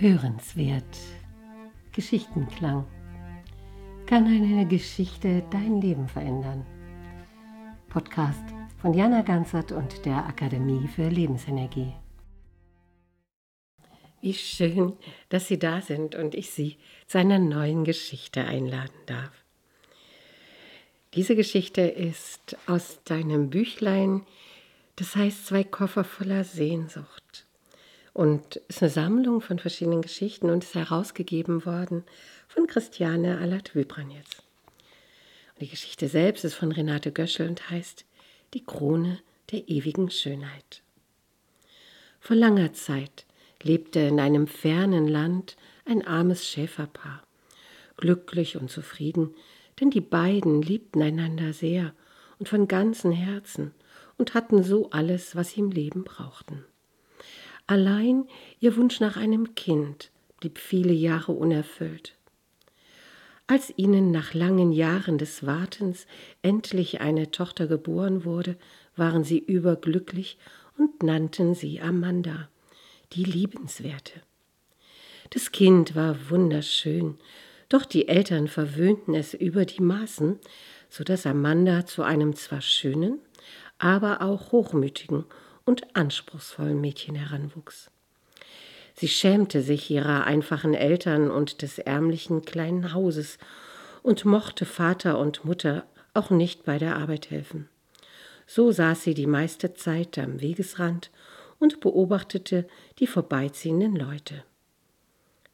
Hörenswert. Geschichtenklang. Kann eine Geschichte dein Leben verändern? Podcast von Jana Ganzert und der Akademie für Lebensenergie. Wie schön, dass Sie da sind und ich Sie zu einer neuen Geschichte einladen darf. Diese Geschichte ist aus deinem Büchlein, das heißt Zwei Koffer voller Sehnsucht und ist eine Sammlung von verschiedenen Geschichten und ist herausgegeben worden von Christiane Alat-Wybranitz. Die Geschichte selbst ist von Renate Göschel und heißt Die Krone der ewigen Schönheit. Vor langer Zeit lebte in einem fernen Land ein armes Schäferpaar, glücklich und zufrieden, denn die beiden liebten einander sehr und von ganzem Herzen und hatten so alles, was sie im Leben brauchten. Allein ihr Wunsch nach einem Kind blieb viele Jahre unerfüllt. Als ihnen nach langen Jahren des Wartens endlich eine Tochter geboren wurde, waren sie überglücklich und nannten sie Amanda, die Liebenswerte. Das Kind war wunderschön, doch die Eltern verwöhnten es über die Maßen, so dass Amanda zu einem zwar schönen, aber auch hochmütigen und anspruchsvollen Mädchen heranwuchs. Sie schämte sich ihrer einfachen Eltern und des ärmlichen kleinen Hauses und mochte Vater und Mutter auch nicht bei der Arbeit helfen. So saß sie die meiste Zeit am Wegesrand und beobachtete die vorbeiziehenden Leute.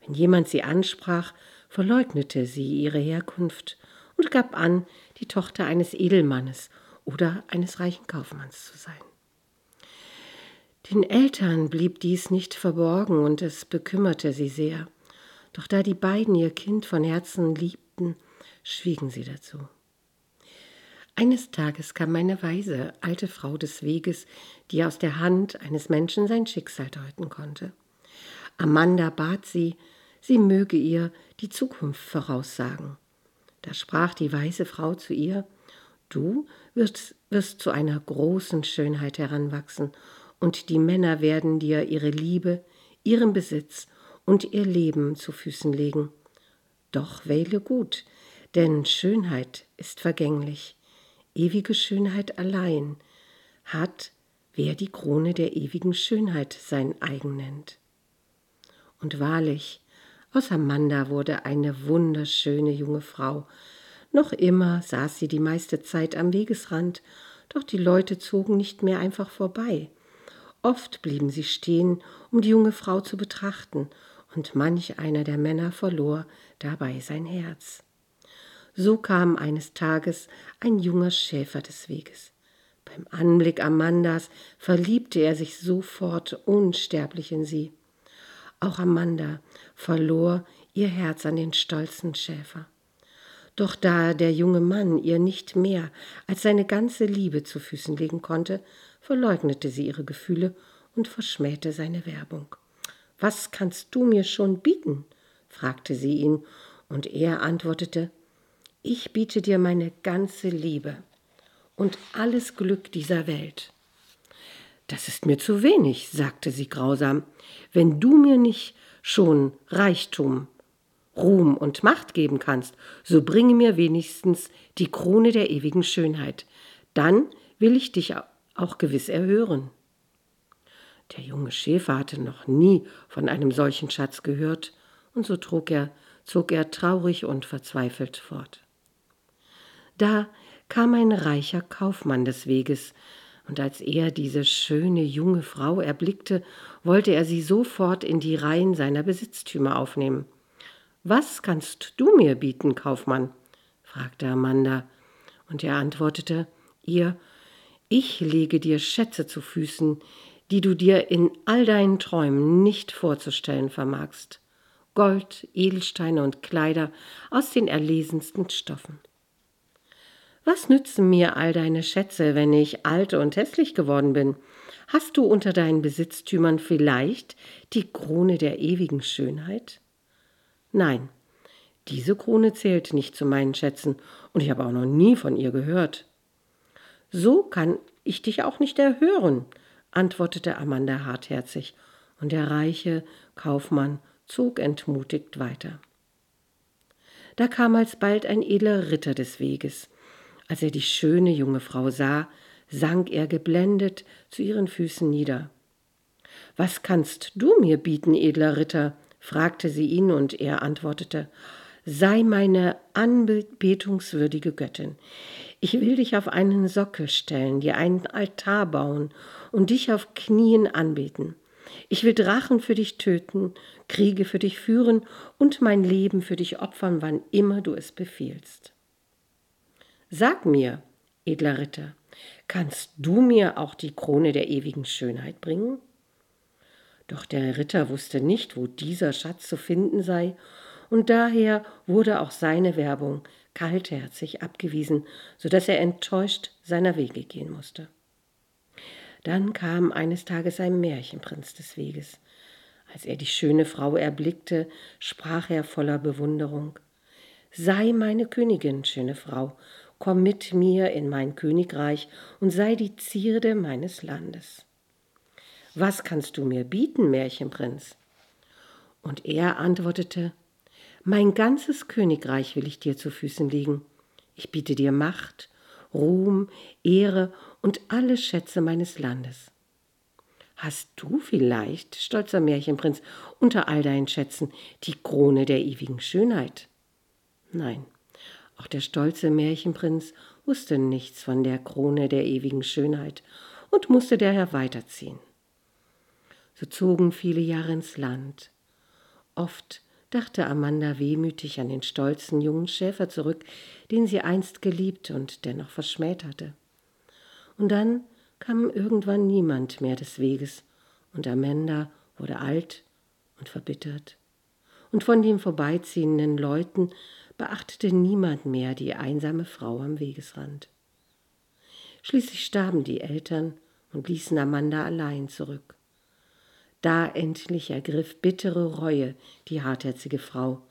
Wenn jemand sie ansprach, verleugnete sie ihre Herkunft und gab an, die Tochter eines Edelmannes oder eines reichen Kaufmanns zu sein. Den Eltern blieb dies nicht verborgen und es bekümmerte sie sehr. Doch da die beiden ihr Kind von Herzen liebten, schwiegen sie dazu. Eines Tages kam eine weise, alte Frau des Weges, die aus der Hand eines Menschen sein Schicksal deuten konnte. Amanda bat sie, sie möge ihr die Zukunft voraussagen. Da sprach die weise Frau zu ihr, Du wirst, wirst zu einer großen Schönheit heranwachsen und die Männer werden dir ihre Liebe, ihren Besitz und ihr Leben zu Füßen legen. Doch wähle gut, denn Schönheit ist vergänglich. Ewige Schönheit allein hat, wer die Krone der ewigen Schönheit sein eigen nennt. Und wahrlich, aus Amanda wurde eine wunderschöne junge Frau. Noch immer saß sie die meiste Zeit am Wegesrand, doch die Leute zogen nicht mehr einfach vorbei. Oft blieben sie stehen, um die junge Frau zu betrachten, und manch einer der Männer verlor dabei sein Herz. So kam eines Tages ein junger Schäfer des Weges. Beim Anblick Amandas verliebte er sich sofort unsterblich in sie. Auch Amanda verlor ihr Herz an den stolzen Schäfer. Doch da der junge Mann ihr nicht mehr als seine ganze Liebe zu Füßen legen konnte, verleugnete sie ihre Gefühle und verschmähte seine Werbung. Was kannst du mir schon bieten? fragte sie ihn, und er antwortete Ich biete dir meine ganze Liebe und alles Glück dieser Welt. Das ist mir zu wenig, sagte sie grausam. Wenn du mir nicht schon Reichtum, Ruhm und Macht geben kannst, so bringe mir wenigstens die Krone der ewigen Schönheit. Dann will ich dich auch gewiss erhören. Der junge Schäfer hatte noch nie von einem solchen Schatz gehört, und so trug er, zog er traurig und verzweifelt fort. Da kam ein reicher Kaufmann des Weges, und als er diese schöne junge Frau erblickte, wollte er sie sofort in die Reihen seiner Besitztümer aufnehmen. Was kannst du mir bieten, Kaufmann? fragte Amanda, und er antwortete ihr Ich lege dir Schätze zu Füßen, die du dir in all deinen Träumen nicht vorzustellen vermagst. Gold, Edelsteine und Kleider aus den erlesensten Stoffen. Was nützen mir all deine Schätze, wenn ich alt und hässlich geworden bin? Hast du unter deinen Besitztümern vielleicht die Krone der ewigen Schönheit? Nein, diese Krone zählt nicht zu meinen Schätzen, und ich habe auch noch nie von ihr gehört. So kann ich dich auch nicht erhören, antwortete Amanda hartherzig, und der reiche Kaufmann zog entmutigt weiter. Da kam alsbald ein edler Ritter des Weges. Als er die schöne junge Frau sah, sank er geblendet zu ihren Füßen nieder. Was kannst du mir bieten, edler Ritter? fragte sie ihn, und er antwortete Sei meine anbetungswürdige Göttin. Ich will dich auf einen Sockel stellen, dir einen Altar bauen und dich auf Knien anbeten. Ich will Drachen für dich töten, Kriege für dich führen und mein Leben für dich opfern, wann immer du es befiehlst. Sag mir, edler Ritter, kannst du mir auch die Krone der ewigen Schönheit bringen? Doch der Ritter wusste nicht, wo dieser Schatz zu finden sei, und daher wurde auch seine Werbung kaltherzig abgewiesen, so dass er enttäuscht seiner Wege gehen musste. Dann kam eines Tages ein Märchenprinz des Weges. Als er die schöne Frau erblickte, sprach er voller Bewunderung Sei meine Königin, schöne Frau, komm mit mir in mein Königreich und sei die Zierde meines Landes. Was kannst du mir bieten, Märchenprinz? Und er antwortete Mein ganzes Königreich will ich dir zu Füßen legen. Ich biete dir Macht, Ruhm, Ehre und alle Schätze meines Landes. Hast du vielleicht, stolzer Märchenprinz, unter all deinen Schätzen die Krone der ewigen Schönheit? Nein, auch der stolze Märchenprinz wusste nichts von der Krone der ewigen Schönheit und musste daher weiterziehen. So zogen viele Jahre ins Land. Oft dachte Amanda wehmütig an den stolzen jungen Schäfer zurück, den sie einst geliebt und dennoch verschmäht hatte. Und dann kam irgendwann niemand mehr des Weges, und Amanda wurde alt und verbittert. Und von den vorbeiziehenden Leuten beachtete niemand mehr die einsame Frau am Wegesrand. Schließlich starben die Eltern und ließen Amanda allein zurück. Da endlich ergriff bittere Reue die hartherzige Frau.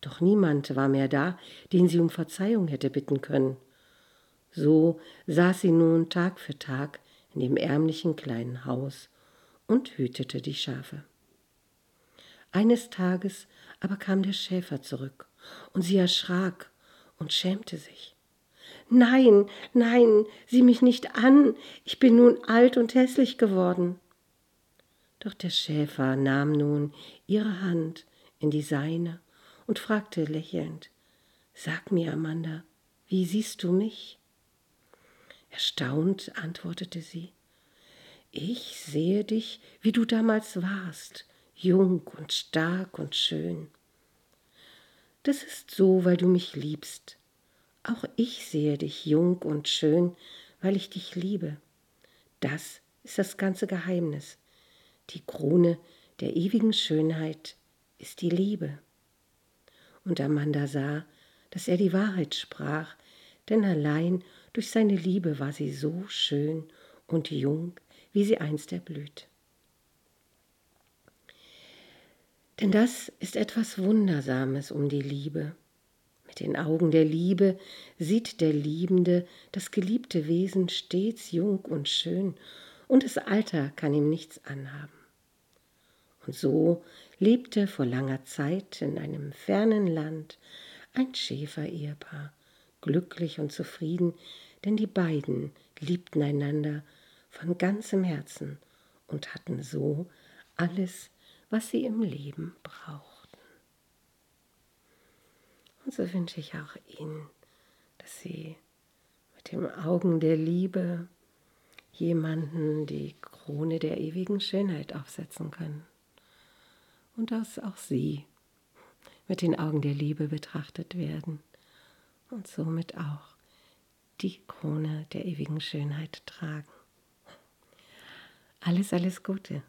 Doch niemand war mehr da, den sie um Verzeihung hätte bitten können. So saß sie nun Tag für Tag in dem ärmlichen kleinen Haus und hütete die Schafe. Eines Tages aber kam der Schäfer zurück, und sie erschrak und schämte sich. Nein, nein, sieh mich nicht an, ich bin nun alt und hässlich geworden. Doch der Schäfer nahm nun ihre Hand in die seine und fragte lächelnd Sag mir, Amanda, wie siehst du mich? Erstaunt antwortete sie Ich sehe dich, wie du damals warst, jung und stark und schön. Das ist so, weil du mich liebst. Auch ich sehe dich jung und schön, weil ich dich liebe. Das ist das ganze Geheimnis. Die Krone der ewigen Schönheit ist die Liebe. Und Amanda sah, dass er die Wahrheit sprach, denn allein durch seine Liebe war sie so schön und jung, wie sie einst erblüht. Denn das ist etwas Wundersames um die Liebe. Mit den Augen der Liebe sieht der Liebende das geliebte Wesen stets jung und schön, und das Alter kann ihm nichts anhaben. Und so lebte vor langer Zeit in einem fernen Land ein Schäfer-Ehepaar, glücklich und zufrieden, denn die beiden liebten einander von ganzem Herzen und hatten so alles, was sie im Leben brauchten. Und so wünsche ich auch Ihnen, dass Sie mit den Augen der Liebe jemanden die Krone der ewigen Schönheit aufsetzen können und dass auch sie mit den Augen der Liebe betrachtet werden und somit auch die Krone der ewigen Schönheit tragen. Alles, alles Gute.